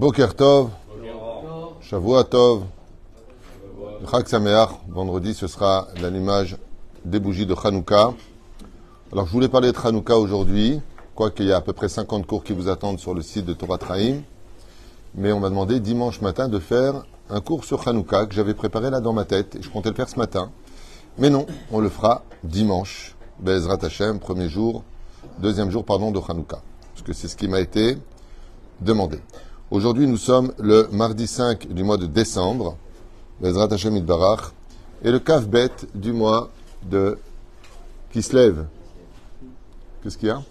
Boker Tov, Shavua Tov. Vendredi, ce sera l'allumage des bougies de Hanouka. Alors, je voulais parler de Hanouka aujourd'hui, quoiqu'il y a à peu près 50 cours qui vous attendent sur le site de Torah Traim. Mais on m'a demandé dimanche matin de faire un cours sur Hanouka que j'avais préparé là dans ma tête et je comptais le faire ce matin. Mais non, on le fera dimanche. Bezrat Hashem, premier jour, deuxième jour, pardon, de Hanouka. Parce que c'est ce qui m'a été demandé. Aujourd'hui, nous sommes le mardi 5 du mois de décembre, Bezrat Hashem Idbarach, et le Kavbet du mois de qui se lève. Qu'est-ce qu'il y a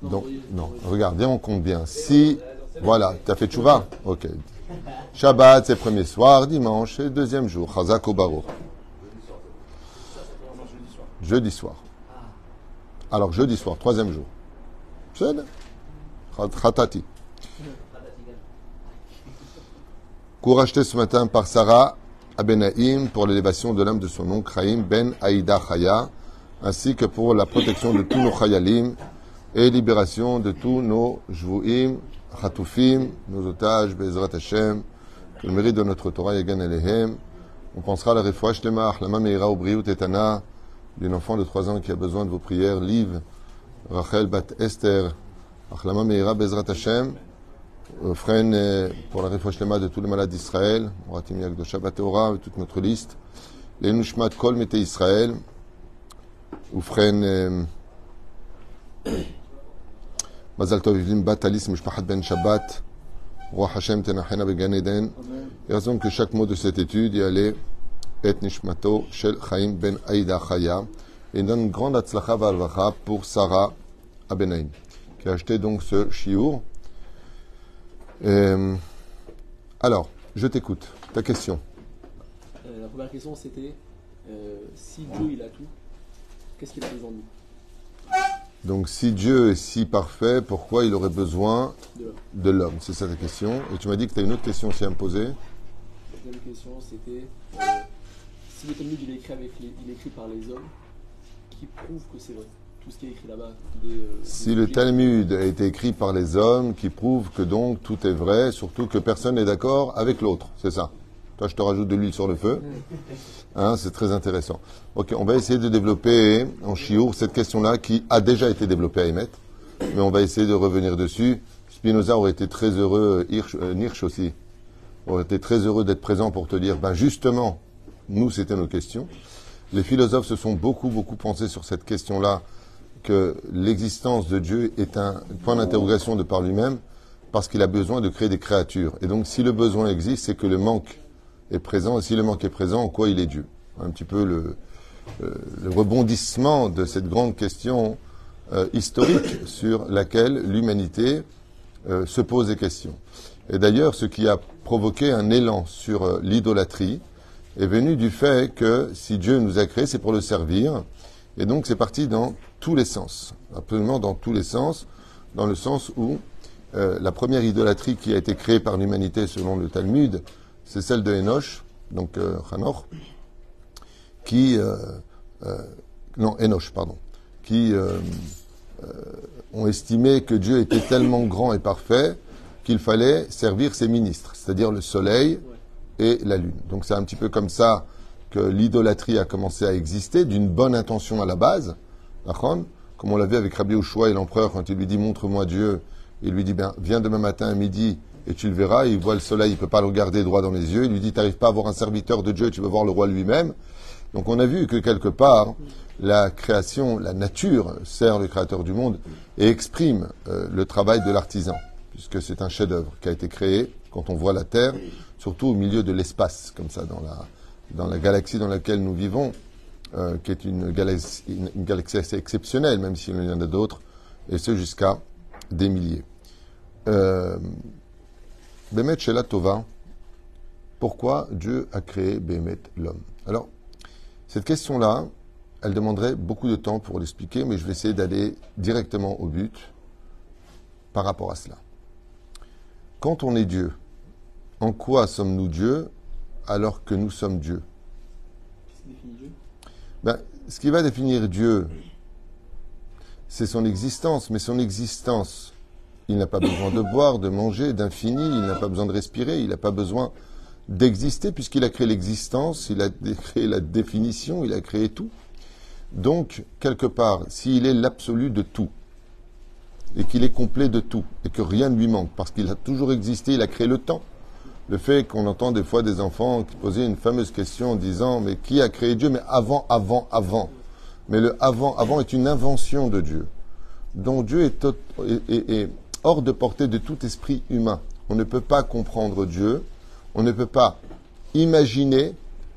Donc, non, regarde, on compte bien. Si, voilà, tu as fait tchouva Ok. Shabbat, c'est premier soir, dimanche, c'est deuxième jour. Chazak au. Jeudi soir. Alors, jeudi soir, troisième jour. C'est Khatati. Cours acheté ce matin par Sarah Abenaïm pour l'élévation de l'âme de son nom, Kraïm Ben Aïda Chaya, ainsi que pour la protection de tous nos Chayalim et libération de tous nos Jvouim, Khatoufim, nos otages, Bezrat Hashem, le mérite de notre Torah Yagan Alehem. On pensera à la refouach Lemach, la Meira Obriou Tetana, d'une enfant de 3 ans qui a besoin de vos prières, Liv, Rachel Bat Esther, Achlama Meira Bezrat Hashem, Fren pour la refouach Lema de tous les malades d'Israël, Moratim Yak de Shabbat Ora, toute notre liste, les Nushmat Kol Mete Israël, Ufren Mazal Tov Bat Alice Mishpachat Ben Shabbat, Roi Hashem Tenachena Began Eden. Et raison que chaque mot de cette étude y allait Et Nishmato Shel Chaim Ben Aïda Chaya. Et une donne grande Atzlacha Valvacha pour Sarah Abenaim, qui a acheté donc ce chiour. Euh, alors, je t'écoute. Ta question. Euh, la première question c'était euh, si Dieu il a tout, qu'est-ce qu'il a besoin de nous? Donc, si Dieu est si parfait, pourquoi il aurait besoin de l'homme C'est ça ta question. Et tu m'as dit que tu as une autre question aussi à me poser. La deuxième question c'était si le Talmud il est écrit, avec les- il est écrit par les hommes, qui prouve que c'est vrai Tout ce qui est écrit là-bas. des, euh, Si des le Talmud a été écrit par les hommes, qui prouve que donc tout est vrai, surtout que personne n'est d'accord avec l'autre, c'est ça. Toi, je te rajoute de l'huile sur le feu. Hein, c'est très intéressant. Ok, on va essayer de développer en chiour cette question-là qui a déjà été développée à Emet, mais on va essayer de revenir dessus. Spinoza aurait été très heureux, Hirsch, euh, Nietzsche aussi, aurait été très heureux d'être présent pour te dire, ben justement, nous, c'était nos questions. Les philosophes se sont beaucoup, beaucoup pensés sur cette question-là, que l'existence de Dieu est un point d'interrogation de par lui-même, parce qu'il a besoin de créer des créatures. Et donc, si le besoin existe, c'est que le manque est présent. Et si le manque est présent, en quoi il est Dieu? Un petit peu le, le rebondissement de cette grande question euh, historique sur laquelle l'humanité euh, se pose des questions. Et d'ailleurs, ce qui a provoqué un élan sur euh, l'idolâtrie est venu du fait que si Dieu nous a créés, c'est pour le servir. Et donc, c'est parti dans tous les sens, absolument dans tous les sens, dans le sens où euh, la première idolâtrie qui a été créée par l'humanité selon le Talmud, c'est celle de Enoch, donc euh, Hanor, qui euh, euh, non Enoch pardon, qui ont estimé que Dieu était tellement grand et parfait qu'il fallait servir ses ministres, c'est-à-dire le soleil et la lune. Donc c'est un petit peu comme ça que l'idolâtrie a commencé à exister, d'une bonne intention à la base, comme on l'a vu avec Rabbi Oshua et l'empereur quand il lui dit montre-moi Dieu, il lui dit bien viens demain matin à midi et tu le verras, il voit le soleil, il peut pas le regarder droit dans les yeux, il lui dit t'arrives pas à voir un serviteur de Dieu, tu veux voir le roi lui-même. Donc on a vu que quelque part la création, la nature sert le créateur du monde et exprime euh, le travail de l'artisan, puisque c'est un chef-d'œuvre qui a été créé quand on voit la Terre, surtout au milieu de l'espace, comme ça dans la galaxie dans laquelle nous vivons, euh, qui est une galaxie, galaxie assez exceptionnelle, même s'il y en a d'autres, et ce jusqu'à des milliers. Euh, Bémet Shela Tova, pourquoi Dieu a créé Bémet l'homme? Alors, cette question-là, elle demanderait beaucoup de temps pour l'expliquer, mais je vais essayer d'aller directement au but par rapport à cela. Quand on est Dieu, en quoi sommes-nous Dieu alors que nous sommes Dieu? Ben, Ce qui va définir Dieu, c'est son existence, mais son existence, il n'a pas besoin de boire, de manger, d'infini, il n'a pas besoin de respirer, il n'a pas besoin d'exister, puisqu'il a créé l'existence, il a créé la définition, il a créé tout. Donc, quelque part, s'il est l'absolu de tout, et qu'il est complet de tout, et que rien ne lui manque, parce qu'il a toujours existé, il a créé le temps. Le fait qu'on entend des fois des enfants qui posaient une fameuse question en disant, mais qui a créé Dieu? Mais avant, avant, avant. Mais le avant, avant est une invention de Dieu. Donc Dieu est, est hors de portée de tout esprit humain. On ne peut pas comprendre Dieu, on ne peut pas imaginer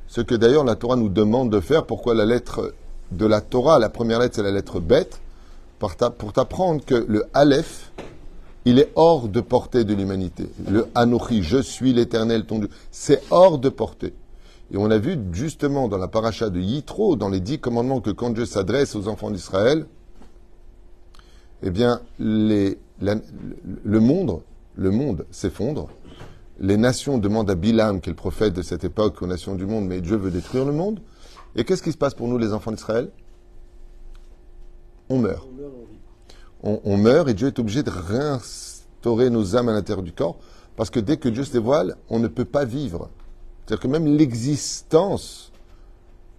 ce que d'ailleurs la Torah nous demande de faire. Pourquoi la lettre de la Torah, la première lettre c'est la lettre bête, pour t'apprendre que le Aleph, il est hors de portée de l'humanité. Le Anochi, je suis l'éternel ton Dieu, c'est hors de portée. Et on a vu justement dans la paracha de Yitro, dans les dix commandements, que quand Dieu s'adresse aux enfants d'Israël, eh bien, le monde, le monde s'effondre. Les nations demandent à Bilam, qui est le prophète de cette époque, aux nations du monde, mais Dieu veut détruire le monde. Et qu'est-ce qui se passe pour nous, les enfants d'Israël? On meurt. On, meurt et Dieu est obligé de réinstaurer nos âmes à l'intérieur du corps parce que dès que Dieu se dévoile, on ne peut pas vivre. C'est-à-dire que même l'existence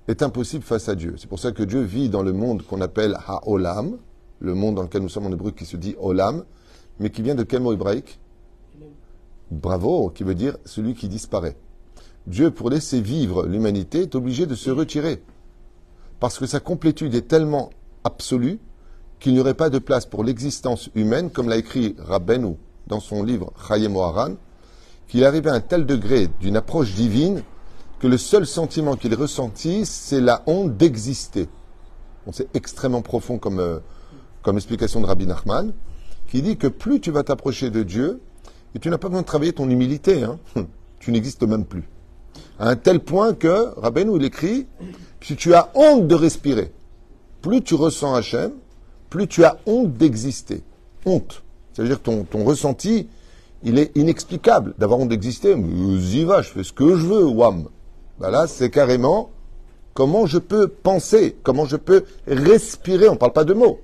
est impossible face à Dieu. C'est pour ça que Dieu vit dans le monde qu'on appelle Ha-Olam, le monde dans lequel nous sommes en hébreu qui se dit Olam, mais qui vient de quel mot hébraïque? Bravo, qui veut dire celui qui disparaît. Dieu, pour laisser vivre l'humanité, est obligé de se retirer. Parce que sa complétude est tellement absolu qu'il n'y aurait pas de place pour l'existence humaine, comme l'a écrit Rabbeinu dans son livre Chayem Oharan, qu'il arrivait à un tel degré d'une approche divine que le seul sentiment qu'il ressentit, c'est la honte d'exister. c'est extrêmement profond comme, euh, comme explication de Rabbi Nachman, qui dit que plus tu vas t'approcher de Dieu, et tu n'as pas besoin de travailler ton humilité, hein, tu n'existes même plus. À un tel point que, Rabbeinu, il écrit, si tu as honte de respirer, plus tu ressens Hachem, plus tu as honte d'exister. Honte. C'est-à-dire que ton, ton ressenti, il est inexplicable d'avoir honte d'exister. J'y va, je fais ce que je veux, wam. Ben là, c'est carrément comment je peux penser, comment je peux respirer. On ne parle pas de mots.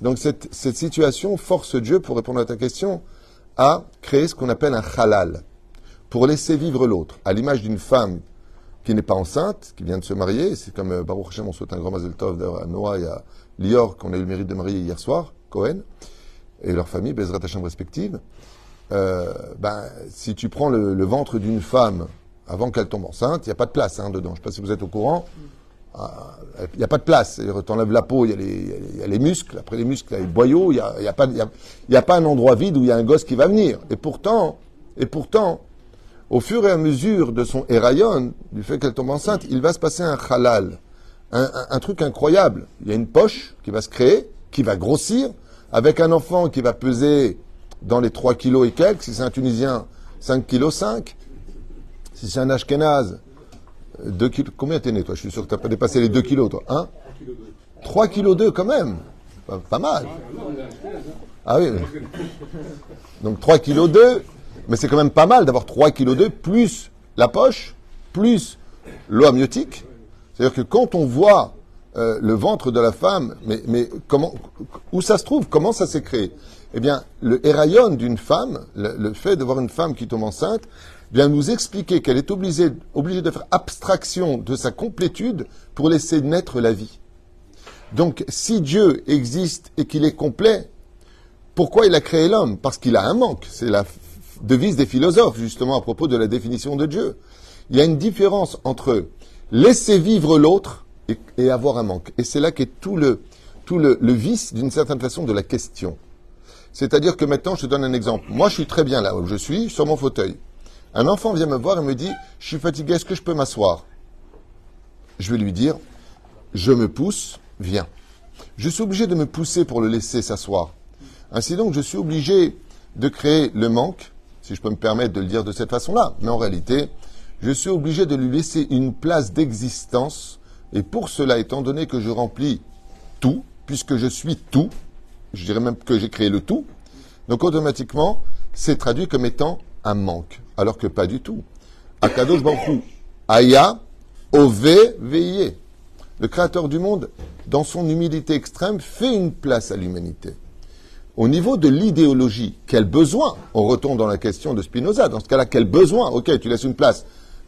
Donc cette, situation force Dieu, pour répondre à ta question, à créer ce qu'on appelle un halal, pour laisser vivre l'autre, à l'image d'une femme qui n'est pas enceinte, qui vient de se marier. C'est comme euh, Baruch Hashem, on souhaite un grand Mazel Tov à Noah Lior, qu'on a eu le mérite de marier hier soir, Cohen, et leur famille, Bezrat Hashem respective. Euh, ben, si tu prends le, ventre d'une femme avant qu'elle tombe enceinte, il n'y a pas de place hein, dedans. Je ne sais pas si vous êtes au courant. Ah, il n'y a pas de place. Tu enlèves la peau, il y, a les muscles. Après les muscles, il y a les boyaux. Il n'y a, y a, pas, un endroit vide où il y a un gosse qui va venir. Et pourtant, et pourtant, au fur et à mesure de son éraillon, du fait qu'elle tombe enceinte, il va se passer un halal, un, truc incroyable. Il y a une poche qui va se créer, qui va grossir, avec un enfant qui va peser dans les 3 kilos et quelques, si c'est un Tunisien, 5 kilos 5, si c'est un Ashkenaz, 2 kilos, combien t'es né toi? Je suis sûr que tu n'as pas dépassé les 2 kilos toi, hein? 3 kilos 2 quand même, pas, mal. Ah oui. Donc 3 kilos 2, mais c'est quand même pas mal d'avoir 3 kg d'œufs plus la poche, plus l'eau amniotique. C'est-à-dire que quand on voit euh, le ventre de la femme, mais, mais comment, où ça se trouve, comment ça s'est créé? Eh bien, le héraillon d'une femme, le, fait de voir une femme qui tombe enceinte, vient nous expliquer qu'elle est obligée, obligée de faire abstraction de sa complétude pour laisser naître la vie. Donc, si Dieu existe et qu'il est complet, pourquoi il a créé l'homme? Parce qu'il a un manque. C'est la devise des philosophes, justement, à propos de la définition de Dieu. Il y a une différence entre laisser vivre l'autre et, avoir un manque. Et c'est là qu'est tout le, tout le, vice, d'une certaine façon, de la question. C'est-à-dire que maintenant, je te donne un exemple. Moi, je suis très bien là où je suis, sur mon fauteuil. Un enfant vient me voir et me dit, je suis fatigué, est-ce que je peux m'asseoir? Je vais lui dire, je me pousse, viens. Je suis obligé de me pousser pour le laisser s'asseoir. Ainsi donc, je suis obligé de créer le manque si je peux me permettre de le dire de cette façon-là. Mais en réalité, je suis obligé de lui laisser une place d'existence. Et pour cela, étant donné que je remplis tout, puisque je suis tout, je dirais même que j'ai créé le tout, donc automatiquement, c'est traduit comme étant un manque. Alors que pas du tout. Akadosh Baruch Aya, Ove, Veillé. Le créateur du monde dans son humilité extrême, fait une place à l'humanité. Au niveau de l'idéologie, quel besoin? On retourne dans la question de Spinoza. Dans ce cas-là, quel besoin? Ok, tu laisses une place.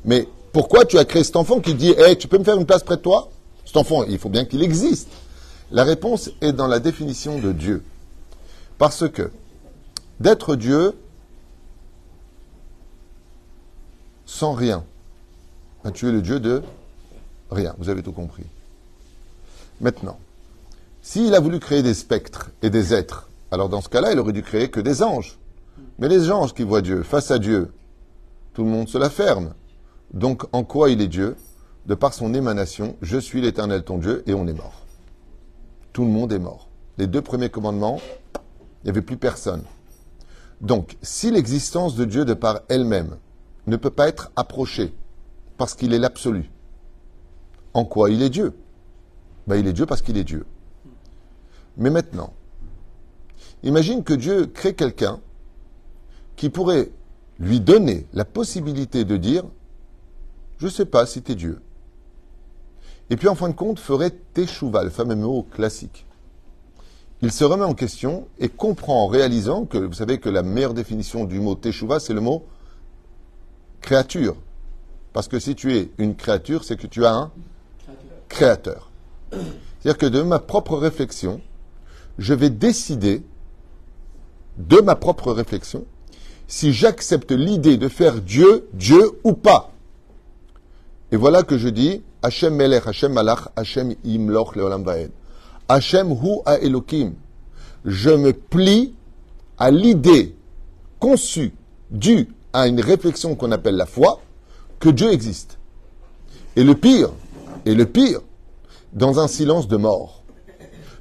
Mais pourquoi tu as créé cet enfant qui dit Hé, tu peux me faire une place près de toi? Cet enfant, il faut bien qu'il existe. La réponse est dans la définition de Dieu. Parce que d'être Dieu sans rien, ben, tu es le Dieu de rien. Vous avez tout compris. Maintenant, s'il a voulu créer des spectres et des êtres, alors dans ce cas-là, il aurait dû créer que des anges. Mais les anges qui voient Dieu, face à Dieu, tout le monde se la ferme. Donc en quoi il est Dieu? De par son émanation, je suis l'Éternel ton Dieu, et on est mort. Tout le monde est mort. Les deux premiers commandements, il n'y avait plus personne. Donc, si l'existence de Dieu de par elle-même ne peut pas être approchée, parce qu'il est l'absolu, en quoi il est Dieu? Ben, Il est Dieu parce qu'il est Dieu. Mais maintenant, imagine que Dieu crée quelqu'un qui pourrait lui donner la possibilité de dire Je ne sais pas si tu es Dieu. Et puis en fin de compte, ferait teshuva, le fameux mot classique. Il se remet en question et comprend en réalisant que, vous savez que la meilleure définition du mot teshuva, c'est le mot créature. Parce que si tu es une créature, c'est que tu as un créateur. C'est-à-dire que de ma propre réflexion, je vais décider de ma propre réflexion si j'accepte l'idée de faire Dieu, Dieu ou pas. Et voilà que je dis, Hachem Melech, Hachem Malach, Hachem Imloch Leolam Vaed. Hachem Hu a Elohim. Je me plie à l'idée conçue, due à une réflexion qu'on appelle la foi, que Dieu existe. Et le pire, et le pire, dans un silence de mort.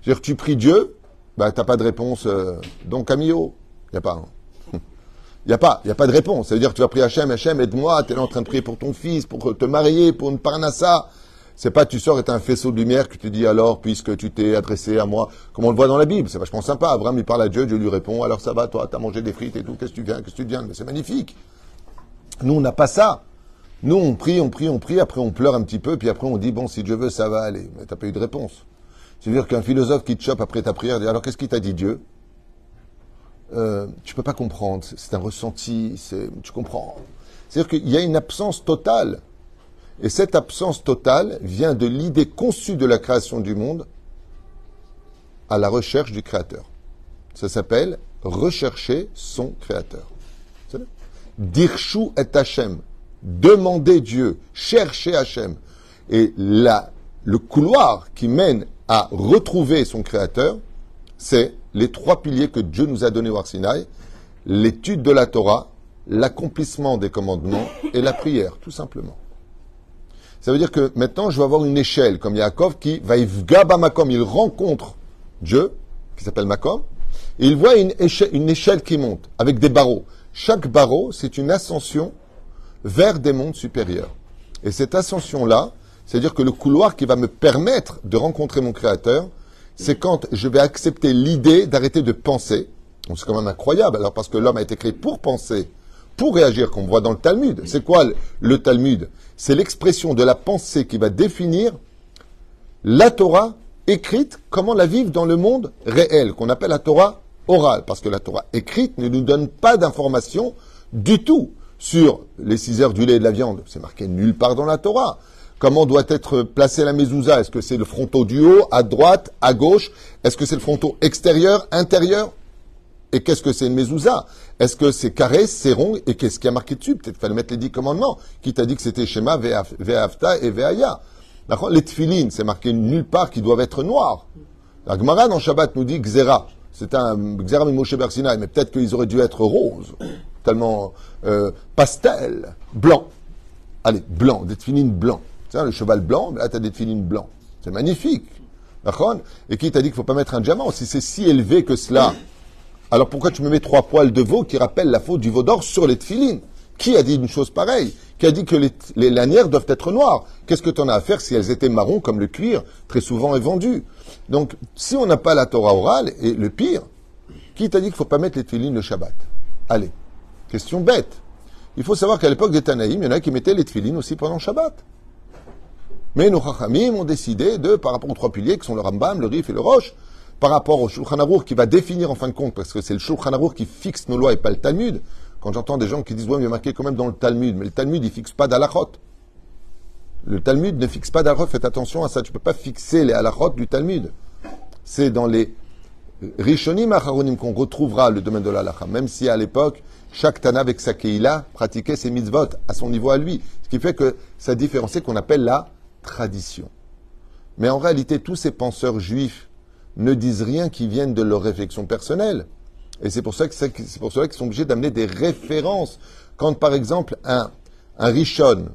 C'est-à-dire tu pries Dieu, bah t'as pas de réponse, euh, donc Camillo, il n'y a pas. Il n'y a pas, il a pas de réponse. C'est-à-dire que tu vas prier Hachem, Hachem, aide-moi, tu es en train de prier pour ton fils, pour te marier, pour une parnassa. C'est pas tu sors et un faisceau de lumière que tu dis alors, puisque tu t'es adressé à moi, comme on le voit dans la Bible, c'est vachement sympa. Abraham, il parle à Dieu, Dieu lui répond, alors ça va, toi, t'as mangé des frites et tout, qu'est-ce que tu viens, qu'est-ce que tu viens, mais c'est magnifique. Nous, on n'a pas ça. Nous, on prie, on prie, on prie, après on pleure un petit peu, puis après on dit, bon, si Dieu veut, ça va aller. Mais t'as pas eu de réponse. C'est-à-dire qu'un philosophe qui te chope après ta prière dit, alors qu'est-ce qu'il t'a dit Dieu? Euh, Tu peux pas comprendre, c'est un ressenti, tu comprends. C'est-à-dire qu'il y a une absence totale et cette absence totale vient de l'idée conçue de la création du monde à la recherche du Créateur. Ça s'appelle rechercher son Créateur. Dirshu et Hachem. Demander Dieu, chercher Hachem. Et là, le couloir qui mène à retrouver son Créateur, c'est les trois piliers que Dieu nous a donnés au Arsinaï, l'étude de la Torah, l'accomplissement des commandements et la prière, tout simplement. Ça veut dire que maintenant, je vais avoir une échelle, comme Yaakov, qui va Makom, il rencontre Dieu, qui s'appelle Makom, et il voit une échelle, une échelle qui monte, avec des barreaux. Chaque barreau, c'est une ascension vers des mondes supérieurs. Et cette ascension-là, c'est-à-dire que le couloir qui va me permettre de rencontrer mon Créateur, c'est quand je vais accepter l'idée d'arrêter de penser. c'est quand même incroyable, alors parce que l'homme a été créé pour penser, pour réagir, comme on voit dans le Talmud. C'est quoi le Talmud? C'est l'expression de la pensée qui va définir la Torah écrite, comment la vivre dans le monde réel, qu'on appelle la Torah orale, parce que la Torah écrite ne nous donne pas d'informations du tout sur les six heures du lait et de la viande. C'est marqué nulle part dans la Torah. Comment doit être placée la mezouza? Est-ce que c'est le fronton du haut, à droite, à gauche? Est-ce que c'est le fronton extérieur, intérieur? Et qu'est-ce que c'est une mezouza? Est-ce que c'est carré, c'est rond? Et qu'est-ce qui a marqué dessus? Peut-être qu'il fallait mettre les dix commandements. Qui t'a dit que c'était Shema, Ve'afta et Ve'aya Les tfilines, c'est marqué nulle part qu'ils doivent être noirs. La Gemara dans Shabbat nous dit Xera. C'est un Xera Moshe Bersinaï, mais peut-être qu'ils auraient dû être roses, tellement euh, pastel, blanc. Allez, blanc, des tfilines blancs. Le cheval blanc, là tu as des tfilines blancs. C'est magnifique. Et qui t'a dit qu'il ne faut pas mettre un diamant? Si c'est si élevé que cela, alors pourquoi tu me mets trois poils de veau qui rappellent la faute du veau d'or sur les tefilines? Qui a dit une chose pareille? Qui a dit que les, lanières doivent être noires? Qu'est-ce que tu en as à faire si elles étaient marron comme le cuir très souvent est vendu? Donc, si on n'a pas la Torah orale, et le pire, qui t'a dit qu'il ne faut pas mettre les tefilines le Shabbat? Allez, question bête. Il faut savoir qu'à l'époque des Tanaïm, il y en a qui mettaient les tefilines aussi pendant Shabbat. Mais nos Chachamim ont décidé de, par rapport aux trois piliers qui sont le Rambam, le Rif et le Roche, par rapport au Shulchan Aruch qui va définir en fin de compte, parce que c'est le Shulchan qui fixe nos lois et pas le Talmud. Quand j'entends des gens qui disent, ouais, mais marqué quand même dans le Talmud, mais le Talmud, il fixe pas d'alachot. Le Talmud ne fixe pas d'alachot, faites attention à ça, tu peux pas fixer les alachot du Talmud. C'est dans les Rishonim Acharonim qu'on retrouvera le domaine de l'alacha, même si à l'époque, chaque Tana avec sa Keila pratiquait ses mitzvot à son niveau à lui. Ce qui fait que ça différencie qu'on appelle la tradition. Mais en réalité, tous ces penseurs juifs ne disent rien qui vienne de leur réflexion personnelle. Et c'est pour ça pour cela qu'ils sont obligés d'amener des références. Quand par exemple un, un Rishon,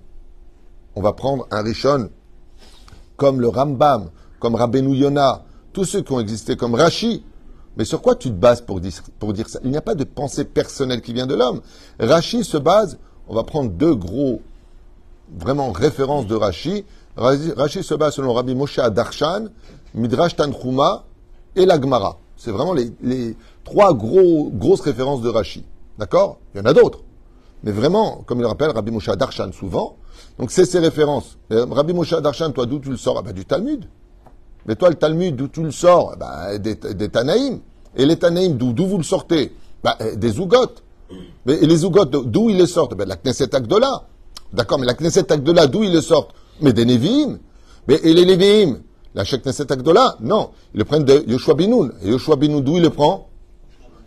on va prendre un Rishon comme le Rambam, comme Rabbeinu Yonah, tous ceux qui ont existé comme Rashi, mais sur quoi tu te bases pour dire, pour dire ça? Il n'y a pas de pensée personnelle qui vient de l'homme. Rashi se base, on va prendre deux gros, vraiment références de Rashi. Rashi se base selon Rabbi Moshe Darshan, Midrash Tanchuma et la Gemara. C'est vraiment les, trois gros, grosses références de Rashi. D'accord? Il y en a d'autres. Mais vraiment, comme il le rappelle Rabbi Moshe Darshan souvent, donc c'est ces références. Rabbi Moshe Darshan, toi, d'où tu le sors? Ah, bah, Du Talmud. Mais toi, le Talmud, d'où tu le sors? Bah, des, des Tanaïm. Et les Tanaïm, d'où vous le sortez? Bah, Des Zougot. Mais, et les Zougot, d'où ils les sortent? Bah, De la Knesset Agdola. D'accord, mais la Knesset Agdola, d'où ils les sortent? Mais des Nevi'im. Mais, et les Nevi'im La Knesset Agdola? Non. Ils le prennent de Yoshua Binoun. Et Yoshua Binoun, d'où il le prend?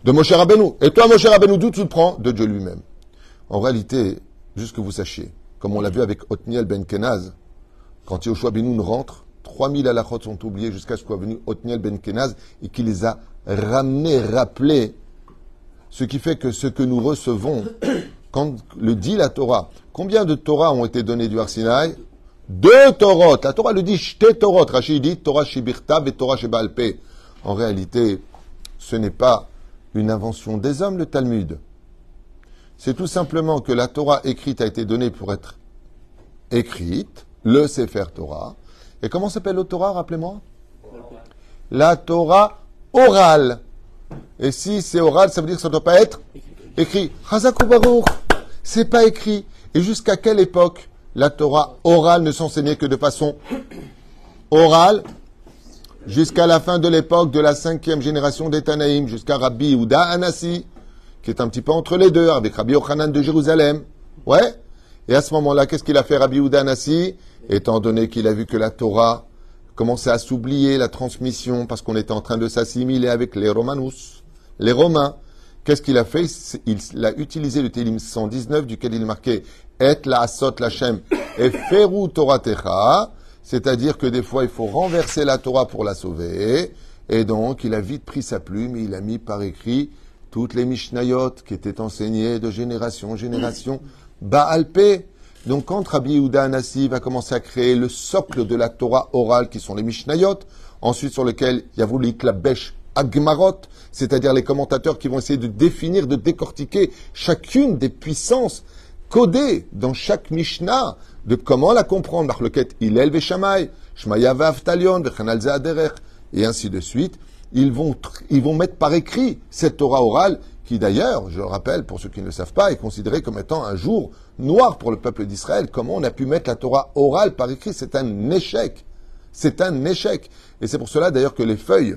De Moshe Rabbeinu. Et toi, Moshe Rabbeinu, d'où tu le prends? De Dieu lui-même. En réalité, juste que vous sachiez, comme on l'a vu avec Otniel Ben Kenaz, quand Yoshua Binoun rentre, 3000 halachot sont oubliés jusqu'à ce qu'est venu Otniel Ben Kenaz et qui les a ramenés, rappelés. Ce qui fait que ce que nous recevons, quand le dit la Torah, combien de Torah ont été données du Arsinaï Deux Torah. La Torah le dit, Shte Torah. Rachid dit Torah Shibirta et Torah Shebalpe. En réalité, ce n'est pas une invention des hommes, le Talmud. C'est tout simplement que la Torah écrite a été donnée pour être écrite, le Sefer Torah, et comment s'appelle la Torah, rappelez-moi? La Torah orale. Et si c'est oral, ça veut dire que ça ne doit pas être écrit. Baruch, c'est pas écrit. Et jusqu'à quelle époque? La Torah orale ne s'enseignait que de façon orale Jusqu'à la fin de l'époque de la cinquième génération des Tanaïm, jusqu'à Rabbi Ouda Anassi, qui est un petit peu entre les deux, avec Rabbi Ochanan de Jérusalem. Ouais Et à ce moment-là, qu'est-ce qu'il a fait Rabbi Ouda Anassi? Étant donné qu'il a vu que la Torah commençait à s'oublier, la transmission, parce qu'on était en train de s'assimiler avec les Romanus, les Romains. Qu'est-ce qu'il a fait? Il a utilisé le Télim 119, duquel il marquait Et la asot lachem et feru Toratecha, c'est-à-dire que des fois il faut renverser la Torah pour la sauver, et donc il a vite pris sa plume et il a mis par écrit toutes les Mishnayot qui étaient enseignées de génération en génération, Baalpé, donc quand Rabbi Yehuda Anassi va commencer à créer le socle de la Torah orale qui sont les Mishnayot, ensuite sur lequel il y a voulu la bêche Agmarot, c'est-à-dire les commentateurs qui vont essayer de définir, de décortiquer chacune des puissances codées dans chaque Mishnah, de comment la comprendre, Hillel Veshamay, Shmaya et ainsi de suite. Ils vont, ils vont mettre par écrit cette Torah orale qui d'ailleurs, je le rappelle pour ceux qui ne le savent pas, est considéré comme étant un jour noir pour le peuple d'Israël. Comment on a pu mettre la Torah orale par écrit? C'est un échec. C'est un échec. Et c'est pour cela d'ailleurs que les feuilles,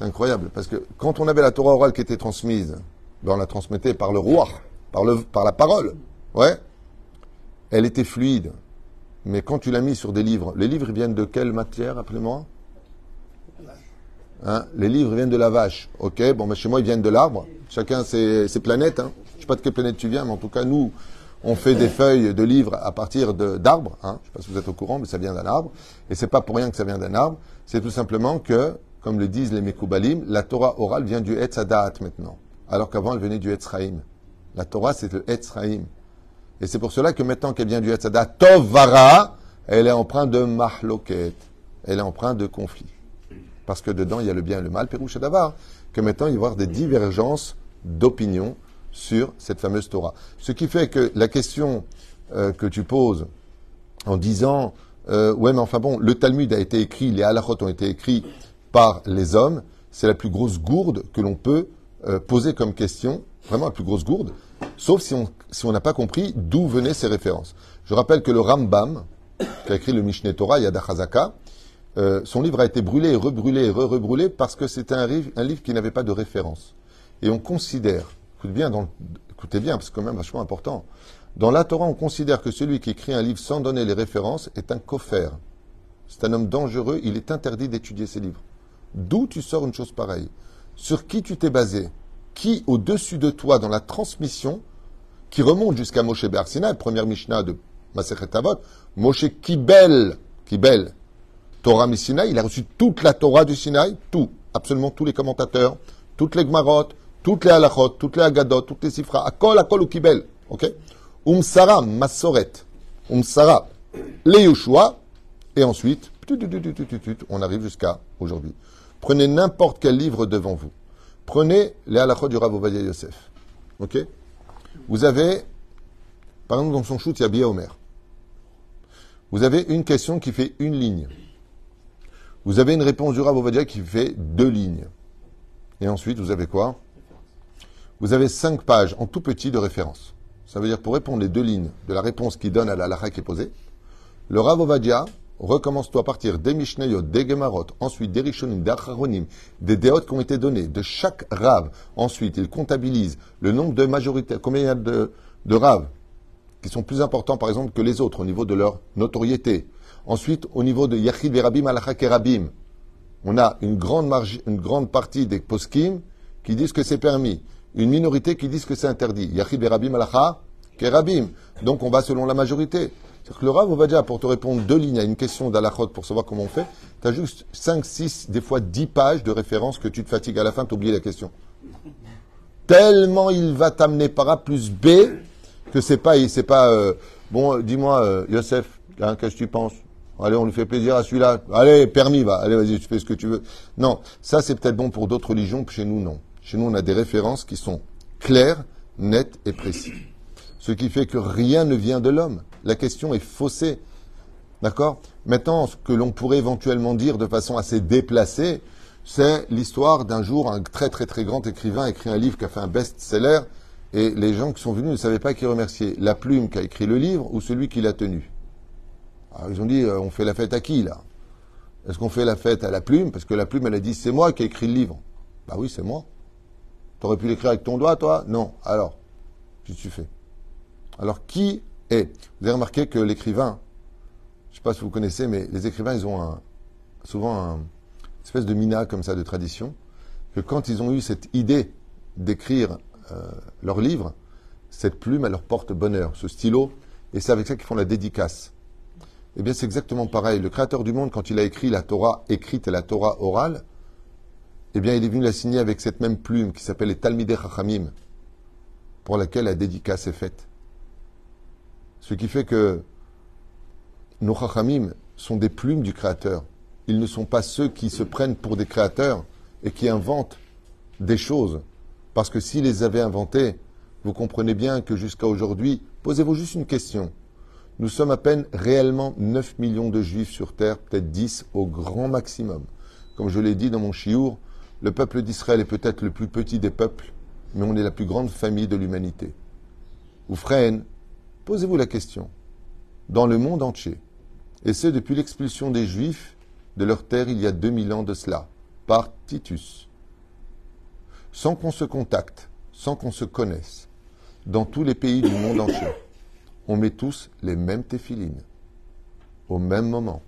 c'est incroyable, parce que quand on avait la Torah orale qui était transmise, ben on la transmettait par le roi, par, la parole, ouais, elle était fluide. Mais quand tu l'as mis sur des livres, les livres viennent de quelle matière, appelez-moi? Hein, les livres viennent de la vache. Ok, bon, mais chez moi, ils viennent de l'arbre. Chacun ses, planètes. Hein. Je ne sais pas de quelle planète tu viens, mais en tout cas, nous, on fait des feuilles de livres à partir d'arbres. Hein. Je ne sais pas si vous êtes au courant, mais ça vient d'un arbre. Et c'est pas pour rien que ça vient d'un arbre. C'est tout simplement que, comme le disent les Mekoubalim, la Torah orale vient du Etz maintenant. Alors qu'avant, elle venait du Etz La Torah, c'est le Etz Et c'est pour cela que maintenant qu'elle vient du Etz Tovara, elle est empreinte de Mahloket. Elle est empreinte de conflit parce que dedans il y a le bien et le mal, Pérouche d'avoir, que maintenant il va y avoir des divergences d'opinion sur cette fameuse Torah. Ce qui fait que la question euh, que tu poses en disant euh, ouais mais enfin bon, le Talmud a été écrit, les halachot ont été écrits par les hommes, c'est la plus grosse gourde que l'on peut euh, poser comme question, vraiment la plus grosse gourde, sauf si on n'a pas compris d'où venaient ces références. Je rappelle que le Rambam, qui a écrit le Mishneh Torah, Yad HaChazaka, euh, son livre a été brûlé et rebrûlé et re-rebrûlé parce que c'était un, livre- qui n'avait pas de référence. Et on considère, écoutez bien, parce que c'est quand même vachement important. Dans la Torah, on considère que celui qui écrit un livre sans donner les références est un coffre. C'est un homme dangereux, il est interdit d'étudier ses livres. D'où tu sors une chose pareille. Sur qui tu t'es basé. Qui, au-dessus de toi, dans la transmission, qui remonte jusqu'à Moshe Ber Sinai, première Mishnah de Masechet Avot, Moshe Kibel, Kibel, Torah Missinaï, il a reçu toute la Torah du Sinaï, tout, absolument tous les commentateurs, toutes les Gmarot, toutes les Halachot, toutes les Agadot, toutes les Sifra, Akol, Akol ou Kibel, ok? Umsara, Masoret, Umsara, les Yoshua, et ensuite, on arrive jusqu'à aujourd'hui. Prenez n'importe quel livre devant vous. Prenez les halachot du Rav Ovadia Yosef. Ok? Vous avez, par exemple, dans son shoot, il y a Bia Omer. Vous avez une question qui fait une ligne. Vous avez une réponse du Rav Ovadia qui fait deux lignes. Et ensuite, vous avez quoi? Vous avez cinq pages en tout petit de référence. Ça veut dire pour répondre les deux lignes de la réponse qui donne à la halakha qui est posée, le Rav Ovadia recommence-toi à partir des Mishnayot, des Gemarot, ensuite des Rishonim, des Acharonim, des Deot qui ont été donnés de chaque Rav. Ensuite, il comptabilise le nombre de majorités, combien il y a de, de Rav qui sont plus importants, par exemple, que les autres au niveau de leur notoriété? Ensuite, au niveau de Yachid Verabim Alacha Kerabim, on a une grande, marge, une grande partie des poskim qui disent que c'est permis, une minorité qui disent que c'est interdit. Yachid Verabim Alacha Kerabim. Donc, on va selon la majorité. C'est-à-dire le pour te répondre deux lignes à une question d'Alachot pour savoir comment on fait, tu as juste 5, 6, des fois 10 pages de référence que tu te fatigues à la fin, tu oublies la question. Tellement il va t'amener par A plus B que c'est pas, c'est pas, euh, bon, dis-moi, euh, Yosef, hein, qu'est-ce que tu penses? Allez, on lui fait plaisir à celui-là. Allez, permis, va. Allez, vas-y, tu fais ce que tu veux. Non, ça c'est peut-être bon pour d'autres religions, chez nous, non. Chez nous, on a des références qui sont claires, nettes et précises. Ce qui fait que rien ne vient de l'homme. La question est faussée. D'accord? Maintenant, ce que l'on pourrait éventuellement dire de façon assez déplacée, c'est l'histoire d'un jour, un très très très grand écrivain a écrit un livre qui a fait un best-seller, et les gens qui sont venus ne savaient pas qui remercier, la plume qui a écrit le livre ou celui qui l'a tenu? Alors ils ont dit, euh, on fait la fête à qui là? Est-ce qu'on fait la fête à la plume? Parce que la plume, elle a dit, c'est moi qui ai écrit le livre. Bah oui, c'est moi. T'aurais pu l'écrire avec ton doigt, toi? Non. Alors, qu'est-ce que tu fais? Alors, qui est? Vous avez remarqué que l'écrivain, je ne sais pas si vous connaissez, mais les écrivains, ils ont souvent un une espèce de mina comme ça de tradition, que quand ils ont eu cette idée d'écrire euh, leur livre, cette plume, elle leur porte bonheur, ce stylo, et c'est avec ça qu'ils font la dédicace. Eh bien, c'est exactement pareil. Le Créateur du monde, quand il a écrit la Torah écrite et la Torah orale, eh bien, il est venu la signer avec cette même plume qui s'appelle les Talmidei Chachamim, pour laquelle la dédicace est faite. Ce qui fait que nos Chachamim sont des plumes du Créateur. Ils ne sont pas ceux qui se prennent pour des créateurs et qui inventent des choses. Parce que s'ils les avaient inventées, vous comprenez bien que jusqu'à aujourd'hui, posez-vous juste une question. Nous sommes à peine réellement 9 millions de juifs sur terre, peut-être 10 au grand maximum. Comme je l'ai dit dans mon chiour, le peuple d'Israël est peut-être le plus petit des peuples, mais on est la plus grande famille de l'humanité. Ou frère, posez-vous la question. Dans le monde entier, et ce depuis l'expulsion des juifs de leur terre il y a 2000 ans de cela, par Titus, sans qu'on se contacte, sans qu'on se connaisse, dans tous les pays du monde entier, on met tous les mêmes téphilines, au même moment.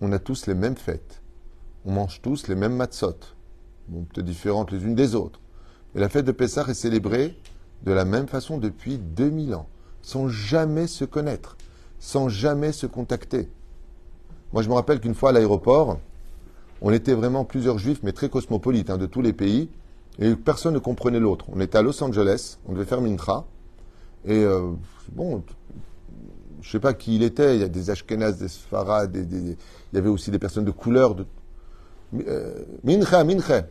On a tous les mêmes fêtes. On mange tous les mêmes matzot, bon, peut-être différentes les unes des autres. Mais la fête de Pessah est célébrée de la même façon depuis 2000 ans, sans jamais se connaître, sans jamais se contacter. Moi, je me rappelle qu'une fois à l'aéroport, on était vraiment plusieurs juifs, mais très cosmopolites, hein, de tous les pays, et personne ne comprenait l'autre. On était à Los Angeles, on devait faire Mintra, et euh, bon, je sais pas qui il était, il y a des Ashkenaz, des Sfarad, il y avait aussi des personnes de couleur. De, euh, mincha, mincha.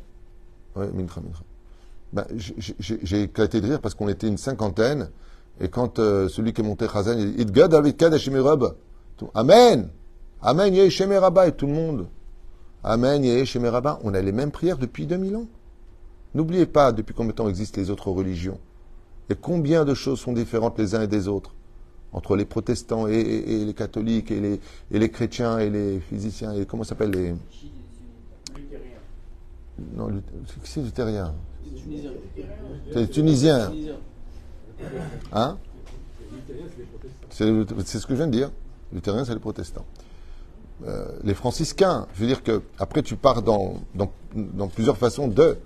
Oui, mincha, mincha. Ben, j'ai éclaté de rire parce qu'on était une cinquantaine, et quand euh, celui qui est monté Chazan, il dit Idgad David Kadesh Amen Amen, Yeheshem et tout le monde. Amen, Yeheshem. On a les mêmes prières depuis 2000 ans. N'oubliez pas depuis combien de temps existent les autres religions. Et combien de choses sont différentes les uns et des autres. entre les protestants et, et- et les catholiques et les, et les chrétiens et les physiciens et comment s'appelle les non c'est luthérien Les Tunisiens. c'est les tunisiens Tunisiens. Hein c'est ce que je viens de dire luthériens c'est les protestants Euh, les franciscains je veux dire que après tu pars dans, plusieurs façons de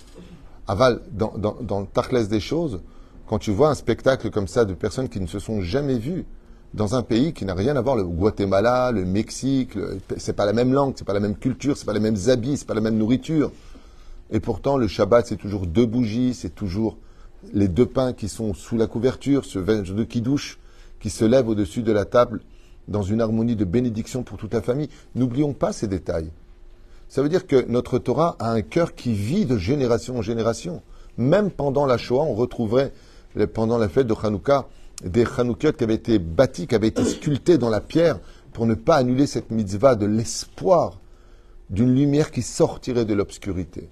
aval dans, dans, dans le tachlès des choses quand tu vois un spectacle comme ça de personnes qui ne se sont jamais vues dans un pays qui n'a rien à voir, le Guatemala, le Mexique, c'est pas la même langue, c'est pas la même culture, c'est pas les mêmes habits, c'est pas la même nourriture. Et pourtant, le Shabbat, c'est toujours deux bougies, c'est toujours les deux pains qui sont sous la couverture, ce vin de kidouche qui se lève au-dessus de la table dans une harmonie de bénédiction pour toute la famille. N'oublions pas ces détails. Ça veut dire que notre Torah a un cœur qui vit de génération en génération. Même pendant la Shoah, on retrouverait, pendant la fête de Hanouka, des Hanoukiot qui avaient été bâtis, qui avaient été sculptés dans la pierre pour ne pas annuler cette mitzvah de l'espoir d'une lumière qui sortirait de l'obscurité.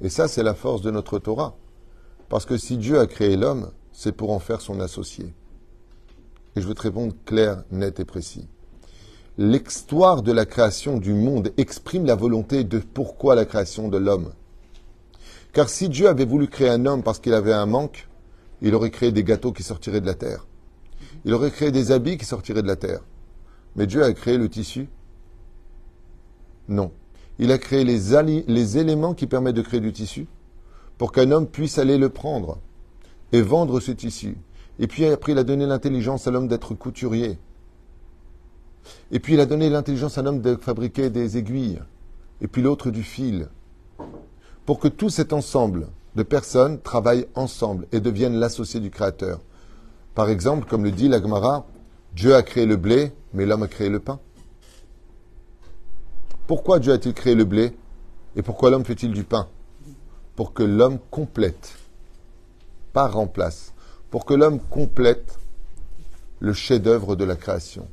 Et ça, c'est la force de notre Torah. Parce que si Dieu a créé l'homme, c'est pour en faire son associé. Et je veux te répondre clair, net et précis. L'histoire de la création du monde exprime la volonté de pourquoi la création de l'homme. Car si Dieu avait voulu créer un homme parce qu'il avait un manque, il aurait créé des gâteaux qui sortiraient de la terre. Il aurait créé des habits qui sortiraient de la terre. Mais Dieu a créé le tissu? Non. Il a créé les, les éléments qui permettent de créer du tissu? Pour qu'un homme puisse aller le prendre et vendre ce tissu. Et puis après, il a donné l'intelligence à l'homme d'être couturier. Et puis il a donné l'intelligence à l'homme de fabriquer des aiguilles. Et puis l'autre du fil. Pour que tout cet ensemble de personnes travaillent ensemble et deviennent l'associé du Créateur. Par exemple, comme le dit la Gemara, Dieu a créé le blé, mais l'homme a créé le pain. Pourquoi Dieu a-t-il créé le blé et pourquoi l'homme fait-il du pain? Pour que l'homme complète, pas remplace, pour que l'homme complète le chef-d'œuvre de la création.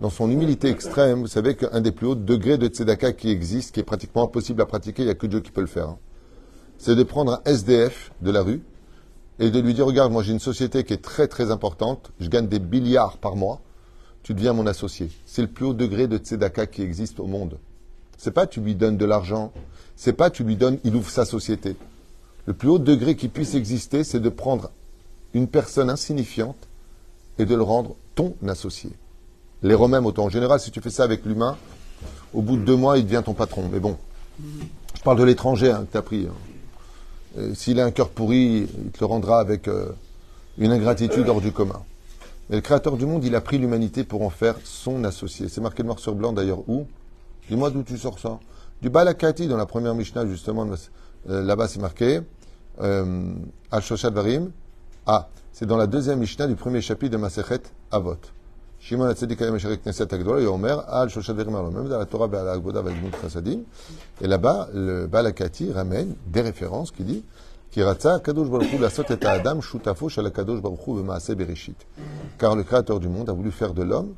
Dans son humilité extrême, vous savez qu'un des plus hauts degrés de tzedaka qui existe, qui est pratiquement impossible à pratiquer, il n'y a que Dieu qui peut le faire, hein, c'est de prendre un SDF de la rue et de lui dire, regarde, moi j'ai une société qui est très très importante, je gagne des milliards par mois, tu deviens mon associé. C'est le plus haut degré de tzedaka qui existe au monde. C'est pas tu lui donnes de l'argent, c'est pas tu lui donnes, il ouvre sa société. Le plus haut degré qui puisse exister, c'est de prendre une personne insignifiante et de le rendre ton associé. Les Romains, autant en général, si tu fais ça avec l'humain, au bout de deux mois, il devient ton patron. Mais bon, je parle de l'étranger hein, que tu as pris. hein. Euh, S'il a un cœur pourri, il te le rendra avec euh, une ingratitude hors du commun. Mais le Créateur du monde, il a pris l'humanité pour en faire son associé. C'est marqué noir sur blanc d'ailleurs où? Dis-moi d'où tu sors ça. Du Balakati, dans la première Mishnah, justement, euh, là-bas, c'est marqué euh, al Varim. Ah, c'est dans la deuxième Mishnah du premier chapitre de Masechet Avot. Shimon Atzedik Ayam Esherek Knesset Yomer, Al Shoshat la Torah Et là-bas, le Balakati ramène des références qui dit qui Kadosh Baruch la sot et shutafo shel Baruch Hu bereshit. Car le Créateur du monde a voulu faire de l'homme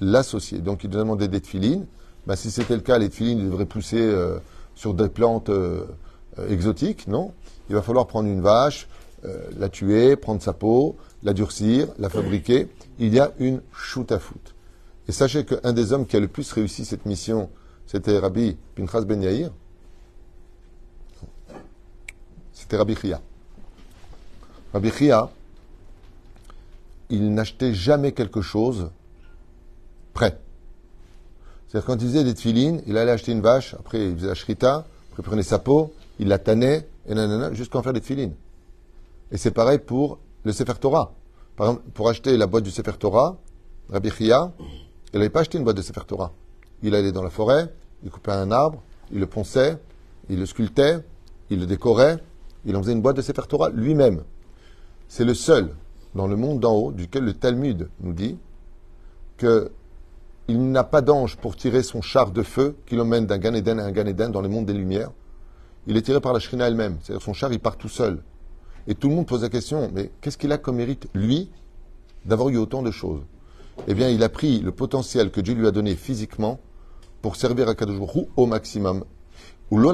l'associé. Donc il nous a demandé des filines ben, si c'était le cas, les tefilines ils devraient pousser euh, sur des plantes euh, euh, exotiques, non? Il va falloir prendre une vache, euh, la tuer, prendre sa peau, la durcir, la fabriquer. Il y a une foot. Et sachez qu'un des hommes qui a le plus réussi cette mission, c'était Rabbi Pinchas Ben Yair. C'était Rabbi Chia. Rabbi Chia, il n'achetait jamais quelque chose prêt. Quand il faisait des tefilines, il allait acheter une vache, après il faisait la shrita, après il prenait sa peau, il la tannait, et nanana, jusqu'à en faire des tefilines. Et c'est pareil pour le Sefer Torah. Par exemple, pour acheter la boîte du Sefer Torah, Rabbi Chia, il n'avait pas acheté une boîte de Sefer Torah. Il allait dans la forêt, il coupait un arbre, il le ponçait, il le sculptait, il le décorait, il en faisait une boîte de Sefer Torah lui-même. C'est le seul dans le monde d'en haut duquel le Talmud nous dit que il n'a pas d'ange pour tirer son char de feu qui l'emmène d'un Gan Eden à un Gan Eden dans le monde des lumières. Il est tiré par la Shrina elle-même. C'est-à-dire son char, il part tout seul. Et tout le monde pose la question, mais qu'est-ce qu'il a comme mérite, lui, d'avoir eu autant de choses? Eh bien, il a pris le potentiel que Dieu lui a donné physiquement pour servir à Kadosh au maximum. Ou lo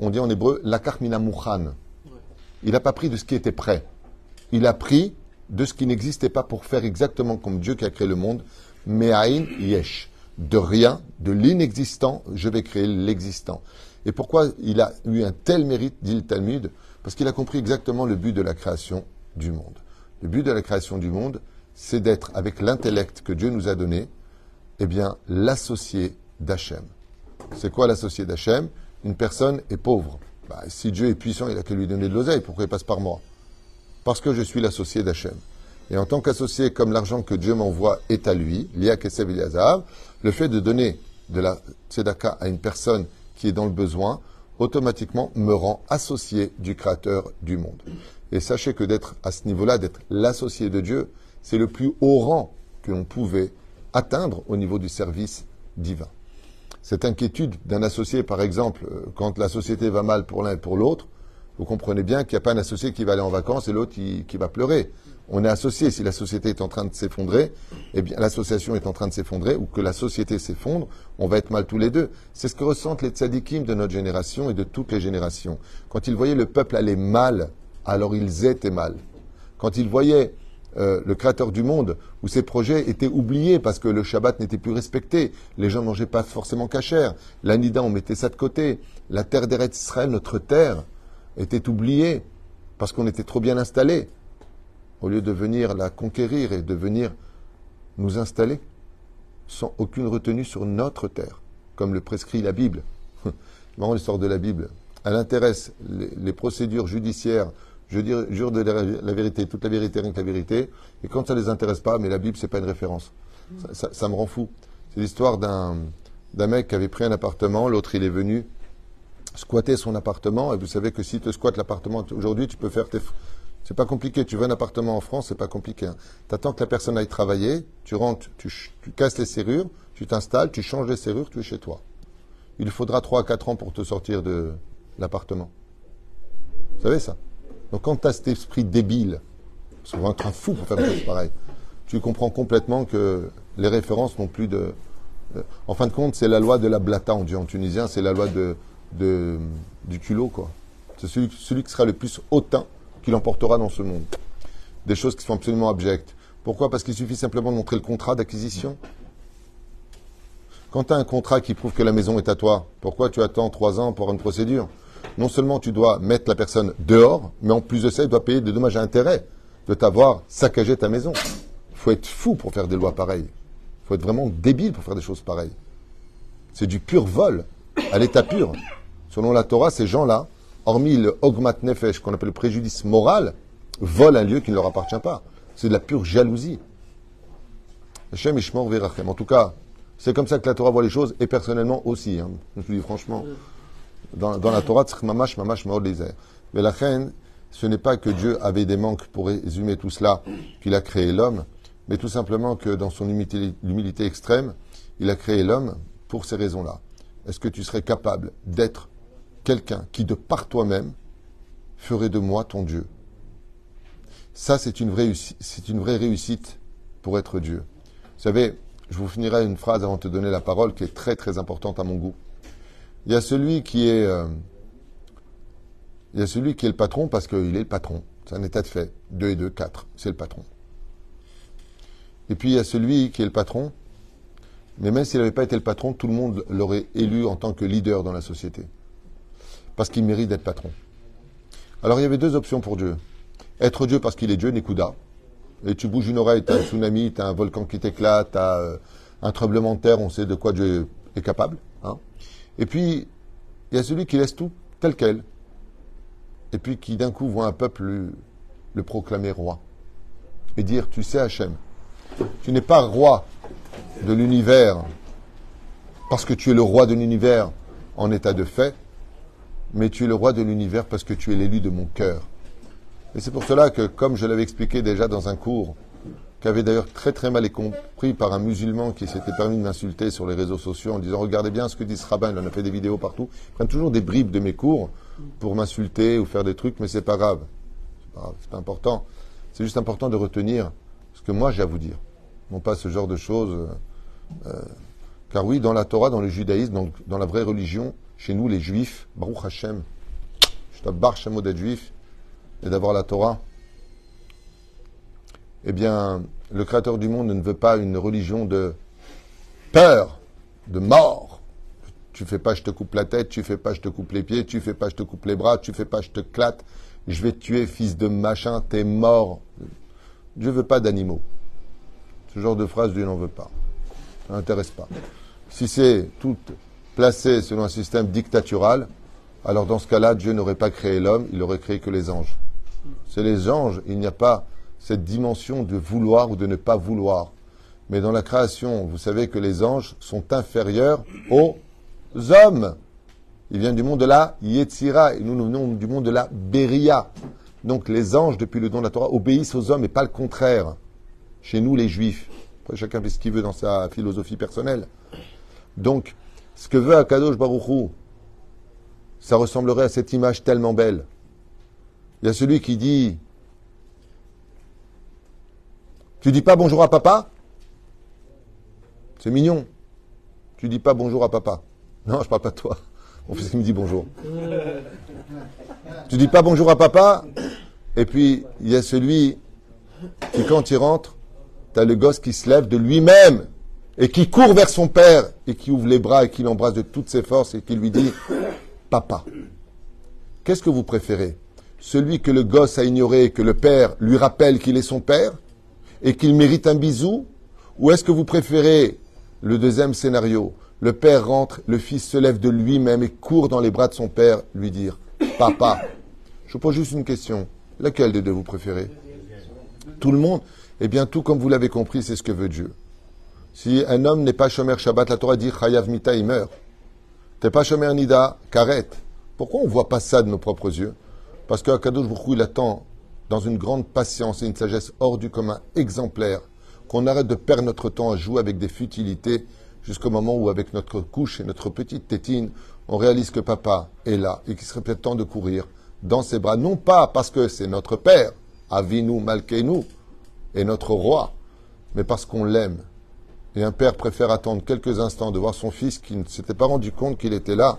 on dit en hébreu, lakach mina mouchan. Il n'a pas pris de ce qui était prêt. Il a pris de ce qui n'existait pas pour faire exactement comme Dieu qui a créé le monde. Me'ain yesh. De rien, de l'inexistant, je vais créer l'existant. Et pourquoi il a eu un tel mérite, dit le Talmud? Parce qu'il a compris exactement le but de la création du monde. Le but de la création du monde, c'est d'être, avec l'intellect que Dieu nous a donné, eh bien, l'associé d'Hachem. C'est quoi l'associé d'Hachem? Une personne est pauvre. Bah, si Dieu est puissant, il a qu'à lui donner de l'oseille. Pourquoi il passe par moi? Parce que je suis l'associé d'Hachem. Et en tant qu'associé, comme l'argent que Dieu m'envoie est à lui, Lia Kesev le fait de donner de la tzedaka à une personne qui est dans le besoin, automatiquement me rend associé du Créateur du monde. Et sachez que d'être à ce niveau-là, d'être l'associé de Dieu, c'est le plus haut rang que l'on pouvait atteindre au niveau du service divin. Cette inquiétude d'un associé, par exemple, euh, quand la société va mal pour l'un et pour l'autre, vous comprenez bien qu'il n'y a pas un associé qui va aller en vacances et l'autre qui, va pleurer. On est associé. Si la société est en train de s'effondrer, eh bien, l'association est en train de s'effondrer ou que la société s'effondre, on va être mal tous les deux. C'est ce que ressentent les tzadikim de notre génération et de toutes les générations. Quand ils voyaient le peuple aller mal, alors ils étaient mal. Quand ils voyaient euh, le créateur du monde, où ses projets étaient oubliés parce que le Shabbat n'était plus respecté, les gens ne mangeaient pas forcément cachère, l'anida, on mettait ça de côté, la terre d'Eretz Israël, notre terre, était oubliée parce qu'on était trop bien installé, au lieu de venir la conquérir et de venir nous installer sans aucune retenue sur notre terre, comme le prescrit la Bible. Marrant l'histoire de la Bible. Elle intéresse les procédures judiciaires je jure de la, vérité, toute la vérité, rien que la vérité. Et quand ça ne les intéresse pas, mais la Bible, c'est pas une référence. Ça, me rend fou. C'est l'histoire d'un, d'un mec qui avait pris un appartement, l'autre il est venu squatter son appartement, et vous savez que si tu squattes l'appartement aujourd'hui, tu peux faire tes... C'est pas compliqué, tu veux un appartement en France, c'est pas compliqué. Hein. Tu attends que la personne aille travailler, tu rentres, tu, casses les serrures, tu t'installes, tu changes les serrures, tu es chez toi. Il faudra 3 à 4 ans pour te sortir de l'appartement. Vous savez ça? Donc quand tu as cet esprit débile, c'est un train fou pour faire des choses pareilles, tu comprends complètement que les références n'ont plus de... Euh, en fin de compte, c'est la loi de la blata, on dit en tunisien, c'est la loi de, du culot, quoi. C'est celui, celui qui sera le plus hautain qui l'emportera dans ce monde. Des choses qui sont absolument abjectes. Pourquoi? Parce qu'il suffit simplement de montrer le contrat d'acquisition. Quand tu as un contrat qui prouve que la maison est à toi, pourquoi tu attends trois ans pour une procédure? Non seulement tu dois mettre la personne dehors, mais en plus de ça, il doit payer des dommages à intérêt de t'avoir saccagé ta maison. Il faut être fou pour faire des lois pareilles. Il faut être vraiment débile pour faire des choses pareilles. C'est du pur vol, à l'état pur. Selon la Torah, ces gens-là, hormis le ogmat nefesh, qu'on appelle le préjudice moral, volent un lieu qui ne leur appartient pas. C'est de la pure jalousie. En tout cas, c'est comme ça que la Torah voit les choses, et personnellement aussi. Hein. Je vous dis franchement dans, la Torah, mamash, mamash, Mais la reine, ce n'est pas que Dieu avait des manques pour résumer tout cela, qu'il a créé l'homme, mais tout simplement que dans son humilité, extrême, il a créé l'homme pour ces raisons-là. Est-ce que tu serais capable d'être quelqu'un qui, de par toi-même, ferait de moi ton Dieu Ça, c'est une, vraie, réussite pour être Dieu. Vous savez, je vous finirai une phrase avant de te donner la parole qui est très très importante à mon goût. Il y a celui qui est, euh, il y a celui qui est le patron parce qu'il est le patron. C'est un état de fait. Deux et deux, quatre. C'est le patron. Et puis il y a celui qui est le patron, mais même s'il n'avait pas été le patron, tout le monde l'aurait élu en tant que leader dans la société. Parce qu'il mérite d'être patron. Alors il y avait deux options pour Dieu. Être Dieu parce qu'il est Dieu, Nekuda. Et tu bouges une oreille, tu as un tsunami, tu as un volcan qui t'éclate, tu as euh, un tremblement de terre, on sait de quoi Dieu est capable. Hein. Et puis, il y a celui qui laisse tout tel quel. Et puis qui d'un coup voit un peuple le, proclamer roi. Et dire, tu sais Hachem, tu n'es pas roi de l'univers parce que tu es le roi de l'univers en état de fait, mais tu es le roi de l'univers parce que tu es l'élu de mon cœur. Et c'est pour cela que, comme je l'avais expliqué déjà dans un cours qui avait d'ailleurs très très mal compris par un musulman qui s'était permis de m'insulter sur les réseaux sociaux en disant regardez bien ce que dit ce rabbin, il en a fait des vidéos partout. Ils prennent toujours des bribes de mes cours pour m'insulter ou faire des trucs, mais c'est pas grave. C'est pas, important. C'est juste important de retenir ce que moi j'ai à vous dire. Non pas ce genre de choses. Euh, car oui, dans la Torah, dans le judaïsme, dans la vraie religion, chez nous les juifs, Baruch Hashem, je t'abbarre d'être juif et d'avoir la Torah. eh bien, le Créateur du monde ne veut pas une religion de peur, de mort. Tu fais pas, je te coupe la tête, tu fais pas, je te coupe les pieds, tu fais pas, je te coupe les bras, tu fais pas, je te clate, je vais te tuer, fils de machin, t'es mort. Dieu veut pas d'animaux. Ce genre de phrase, Dieu n'en veut pas. Ça n'intéresse pas. Si c'est tout placé selon un système dictatural, alors dans ce cas-là, Dieu n'aurait pas créé l'homme, il aurait créé que les anges. C'est les anges, il n'y a pas cette dimension de vouloir ou de ne pas vouloir. Mais dans la création, vous savez que les anges sont inférieurs aux hommes. Ils viennent du monde de la Yetzira et nous, venons du monde de la Beria. Donc les anges, depuis le don de la Torah, obéissent aux hommes et pas le contraire. Chez nous, les juifs. Chacun fait ce qu'il veut dans sa philosophie personnelle. Donc, ce que veut Akadosh Baruchou, ça ressemblerait à cette image tellement belle. Il y a celui qui dit Tu dis pas bonjour à papa? C'est mignon. Tu dis pas bonjour à papa? Non, je parle pas de toi. Mon fils qui me dit bonjour. tu dis pas bonjour à papa, et puis il y a celui qui, quand il rentre, tu as le gosse qui se lève de lui-même et qui court vers son père et qui ouvre les bras et qui l'embrasse de toutes ses forces et qui lui dit Papa. Qu'est-ce que vous préférez? Celui que le gosse a ignoré et que le père lui rappelle qu'il est son père et qu'il mérite un bisou? Ou est-ce que vous préférez le deuxième scénario? Le père rentre, le fils se lève de lui-même et court dans les bras de son père lui dire Papa. Je vous pose juste une question. Laquelle des deux vous préférez? Tout le monde? Eh bien, tout comme vous l'avez compris, c'est ce que veut Dieu. Si un homme n'est pas Shomer Shabbat, la Torah dit Chayav Mita, il meurt. T'es pas Shomer Nida, Karet. Pourquoi on voit pas ça de nos propres yeux? Parce qu'Akadosh Baruch il attend dans une grande patience et une sagesse hors du commun exemplaire qu'on arrête de perdre notre temps à jouer avec des futilités jusqu'au moment où, avec notre couche et notre petite tétine, on réalise que papa est là et qu'il serait peut-être temps de courir dans ses bras, non pas parce que c'est notre père, Avinu Malkeinu, et notre roi, mais parce qu'on l'aime. Et un père préfère attendre quelques instants de voir son fils qui ne s'était pas rendu compte qu'il était là.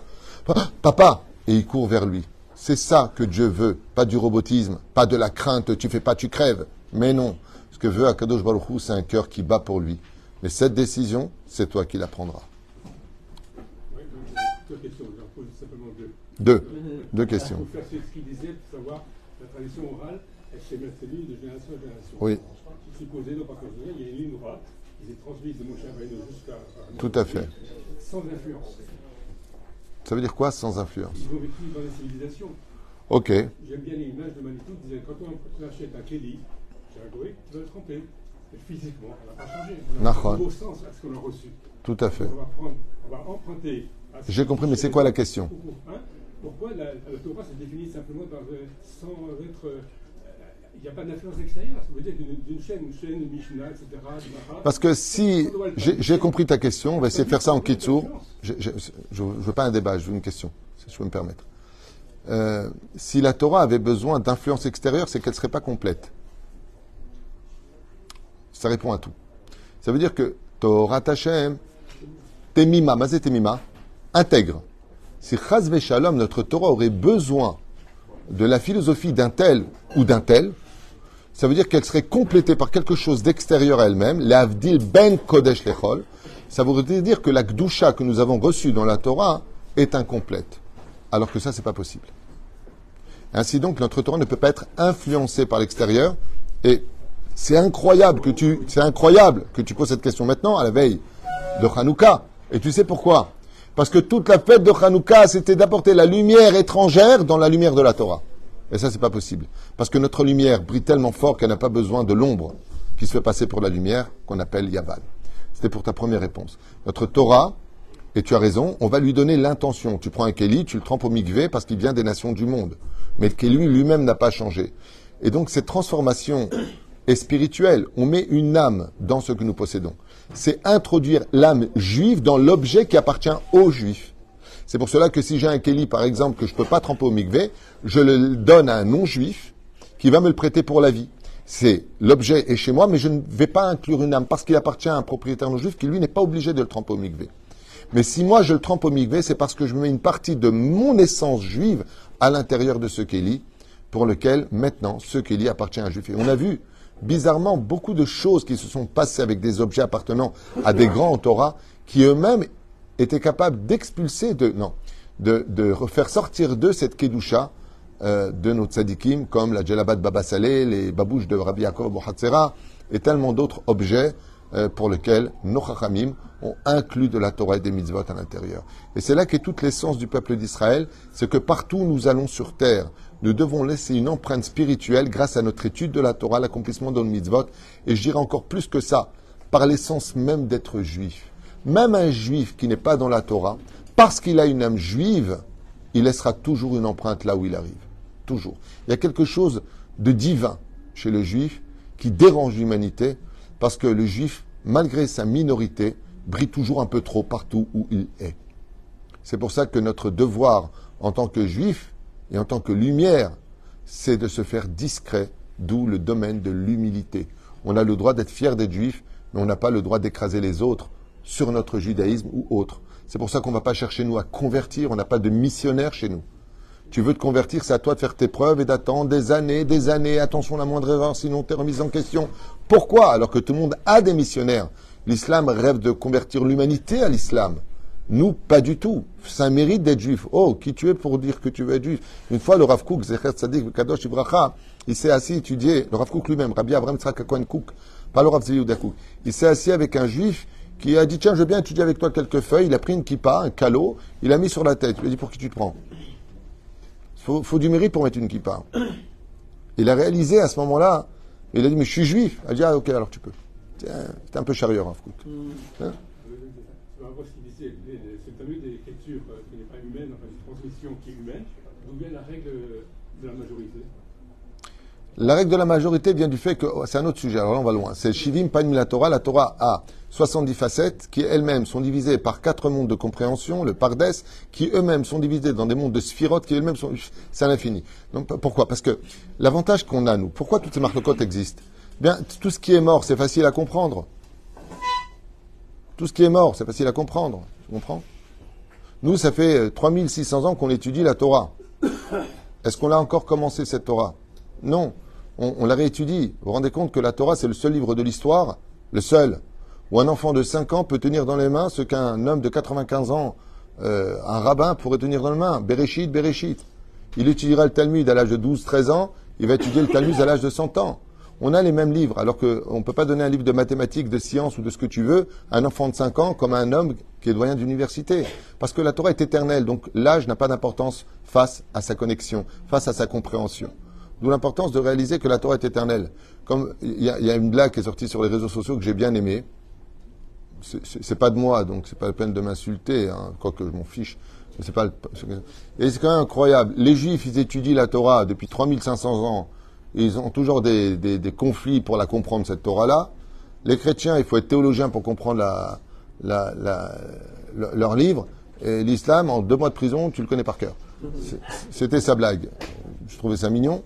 Papa Et il court vers lui. C'est ça que Dieu veut, pas du robotisme, pas de la crainte, tu fais pas, tu crèves. Mais non, ce que veut Akadosh Baruch c'est un cœur qui bat pour lui. Mais cette décision, c'est toi qui la prendras. deux questions, j'en pose simplement deux. Deux. Deux questions. Pour faire ce qu'il disait, pour savoir la tradition orale, elle s'est maintenue de génération en génération. Oui. Supposé, non pas considéré, il y a une ligne droite qui s'est transmise de Moshe Rabbeinu jusqu'à. Tout à fait. Sans influence. Ça veut dire quoi sans influence Ils ont vécu dans les civilisations. Ok. J'aime bien l'image de Manitou qui disait quand on achète un Kelly, chez un goy, tu dois le tremper. Et physiquement, on n'a pas changé. On a un nouveau sens à ce qu'on a reçu. Tout à fait. On va, prendre, on va emprunter. J'ai compris, mais c'est quoi la question Hein Pourquoi la, la Torah se définit simplement euh, sans être. Il n'y a pas d'influence extérieure. Ça veut dire d'une chaîne, une chaîne, une Mishnah, etc. Parce que si j'ai compris ta question, on va essayer de faire ça en kitsu. Je ne veux pas un débat, je veux une question, si je peux me permettre. Euh, si la Torah avait besoin d'influence extérieure, c'est qu'elle ne serait pas complète. Ça répond à tout. Ça veut dire que Torah Tachem, Temima, Mazé Temima, intègre. Si Chaz Shalom, notre Torah aurait besoin de la philosophie d'un tel ou d'un tel, ça veut dire qu'elle serait complétée par quelque chose d'extérieur à elle-même, l'Avdil Ben Kodesh Lechol. Ça voudrait dire que la Gdusha que nous avons reçue dans la Torah est incomplète. Alors que ça, c'est pas possible. Ainsi donc, notre Torah ne peut pas être influencée par l'extérieur. Et c'est incroyable que tu, c'est incroyable que tu poses cette question maintenant, à la veille de Hanouka. Et tu sais pourquoi? Parce que toute la fête de Hanouka, c'était d'apporter la lumière étrangère dans la lumière de la Torah. Et ça, c'est pas possible. Parce que notre lumière brille tellement fort qu'elle n'a pas besoin de l'ombre qui se fait passer pour la lumière, qu'on appelle Yavan. C'était pour ta première réponse. Notre Torah, et tu as raison, on va lui donner l'intention. Tu prends un Kéli, tu le trempes au migvé parce qu'il vient des nations du monde. Mais le Kéli lui-même n'a pas changé. Et donc, cette transformation est spirituelle. On met une âme dans ce que nous possédons. C'est introduire l'âme juive dans l'objet qui appartient aux juifs. C'est pour cela que si j'ai un Kéli, par exemple, que je ne peux pas tremper au migvé, je le donne à un non-juif qui va me le prêter pour la vie. C'est l'objet est chez moi, mais je ne vais pas inclure une âme parce qu'il appartient à un propriétaire non-juif qui, lui, n'est pas obligé de le tremper au migvé. Mais si moi je le trempe au migvé, c'est parce que je mets une partie de mon essence juive à l'intérieur de ce Kéli, pour lequel maintenant ce Kéli appartient à un juif. Et on a vu bizarrement beaucoup de choses qui se sont passées avec des objets appartenant à des grands Torah qui eux-mêmes étaient capables d'expulser, de, non, de, de faire sortir d'eux cette kedusha euh, de nos tzadikim, comme la Djelabat Baba Saleh, les babouches de Rabbi Yaakov Hatzera, et tellement d'autres objets euh, pour lesquels nos chachamim ont inclus de la Torah et des mitzvot à l'intérieur. Et c'est là qu'est toute l'essence du peuple d'Israël, c'est que partout où nous allons sur terre, nous devons laisser une empreinte spirituelle grâce à notre étude de la Torah, l'accomplissement de nos mitzvot, et je dirais encore plus que ça, par l'essence même d'être juif. Même un juif qui n'est pas dans la Torah, parce qu'il a une âme juive, il laissera toujours une empreinte là où il arrive. Toujours. Il y a quelque chose de divin chez le juif qui dérange l'humanité, parce que le juif, malgré sa minorité, brille toujours un peu trop partout où il est. C'est pour ça que notre devoir en tant que juif et en tant que lumière, c'est de se faire discret, d'où le domaine de l'humilité. On a le droit d'être fier d'être juif, mais on n'a pas le droit d'écraser les autres sur notre judaïsme ou autre. C'est pour ça qu'on ne va pas chercher nous à convertir, on n'a pas de missionnaire chez nous. Tu veux te convertir, c'est à toi de faire tes preuves et d'attendre des années, des années. Attention, la moindre erreur, sinon tu es remise en question. Pourquoi? Alors que tout le monde a des missionnaires. L'islam rêve de convertir l'humanité à l'islam. Nous, pas du tout. Un mérite d'être juif. Oh, qui tu es pour dire que tu veux être juif? Une fois, le Rav Kook, Zecher Kadosh Ibracha, il s'est assis étudié, le Rav Kook lui-même, Rabbi Abraham Tzrak Kook, pas le Rav Kook. Il s'est assis avec un juif qui a dit, tiens, je veux bien étudier avec toi quelques feuilles. Il a pris une kippa, un calot, il a mis sur la tête. Il a dit, pour qui tu te prends? Faut, faut du mérite pour mettre une kippa. Il a réalisé à ce moment-là, il a dit, mais je suis juif. Il a dit, ah, ok, alors tu peux. C'était un peu chariot, Rav Kook. Hein? C'est le fameux d'écriture qui n'est pas humaine, enfin une transmission qui est humaine, d'où vient la règle de la majorité? La règle de la majorité vient du fait que, c'est un autre sujet, alors là on va loin, c'est Shivim Panim la Torah, la Torah a 70 facettes qui elles-mêmes sont divisées par quatre mondes de compréhension, le Pardes, qui eux-mêmes sont divisés dans des mondes de sphirotes qui elles-mêmes sont, c'est à l'infini. Donc pourquoi? Parce que l'avantage qu'on a, nous, pourquoi toutes ces marques existent? Bien, tout ce qui est mort, c'est facile à comprendre. Tout ce qui est mort, c'est facile à comprendre. Tu comprends? Nous, ça fait 3600 ans qu'on étudie la Torah. Est-ce qu'on a encore commencé cette Torah? Non. On, la réétudie. Vous vous rendez compte que la Torah, c'est le seul livre de l'histoire, le seul, où un enfant de 5 ans peut tenir dans les mains ce qu'un homme de 95 ans, euh, un rabbin, pourrait tenir dans les mains. Bereshit, Bereshit. Il étudiera le Talmud à l'âge de 12-13 ans, il va étudier le Talmud à l'âge de 100 ans on a les mêmes livres, alors qu'on ne peut pas donner un livre de mathématiques, de sciences ou de ce que tu veux à un enfant de 5 ans comme à un homme qui est doyen d'université. Parce que la Torah est éternelle, donc l'âge n'a pas d'importance face à sa connexion, face à sa compréhension. D'où l'importance de réaliser que la Torah est éternelle. Comme il y, a une blague qui est sortie sur les réseaux sociaux que j'ai bien aimée. C'est pas de moi, donc c'est pas la peine de m'insulter, hein, quoique je m'en fiche. C'est pas. Et c'est quand même incroyable. Les Juifs, ils étudient la Torah depuis 3500 ans ils ont toujours des, conflits pour la comprendre, cette Torah-là. Les chrétiens, il faut être théologien pour comprendre la, leur livre. Et l'islam, en deux mois de prison, tu le connais par cœur. C'était sa blague. Je trouvais ça mignon.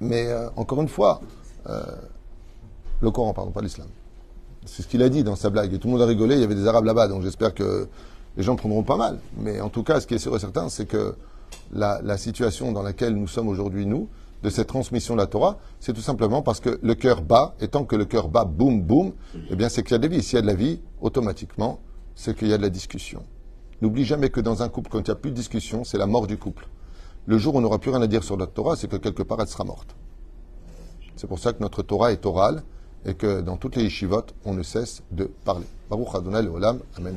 Mais euh, encore une fois, euh, le Coran, pardon, pas l'islam. C'est ce qu'il a dit dans sa blague. Et tout le monde a rigolé. Il y avait des Arabes là-bas, donc j'espère que les gens prendront pas mal. Mais en tout cas, ce qui est sûr et certain, c'est que la situation dans laquelle nous sommes aujourd'hui, nous, de cette transmission de la Torah, c'est tout simplement parce que le cœur bat, et tant que le cœur bat, boum, boum, eh bien c'est qu'il y a de la vie. S'il y a de la vie, automatiquement, c'est qu'il y a de la discussion. N'oublie jamais que dans un couple, quand il n'y a plus de discussion, c'est la mort du couple. Le jour où on n'aura plus rien à dire sur notre Torah, c'est que quelque part elle sera morte. C'est pour ça que notre Torah est orale et que dans toutes les yeshivotes, on ne cesse de parler. Baruch Adonai Olam. Amen.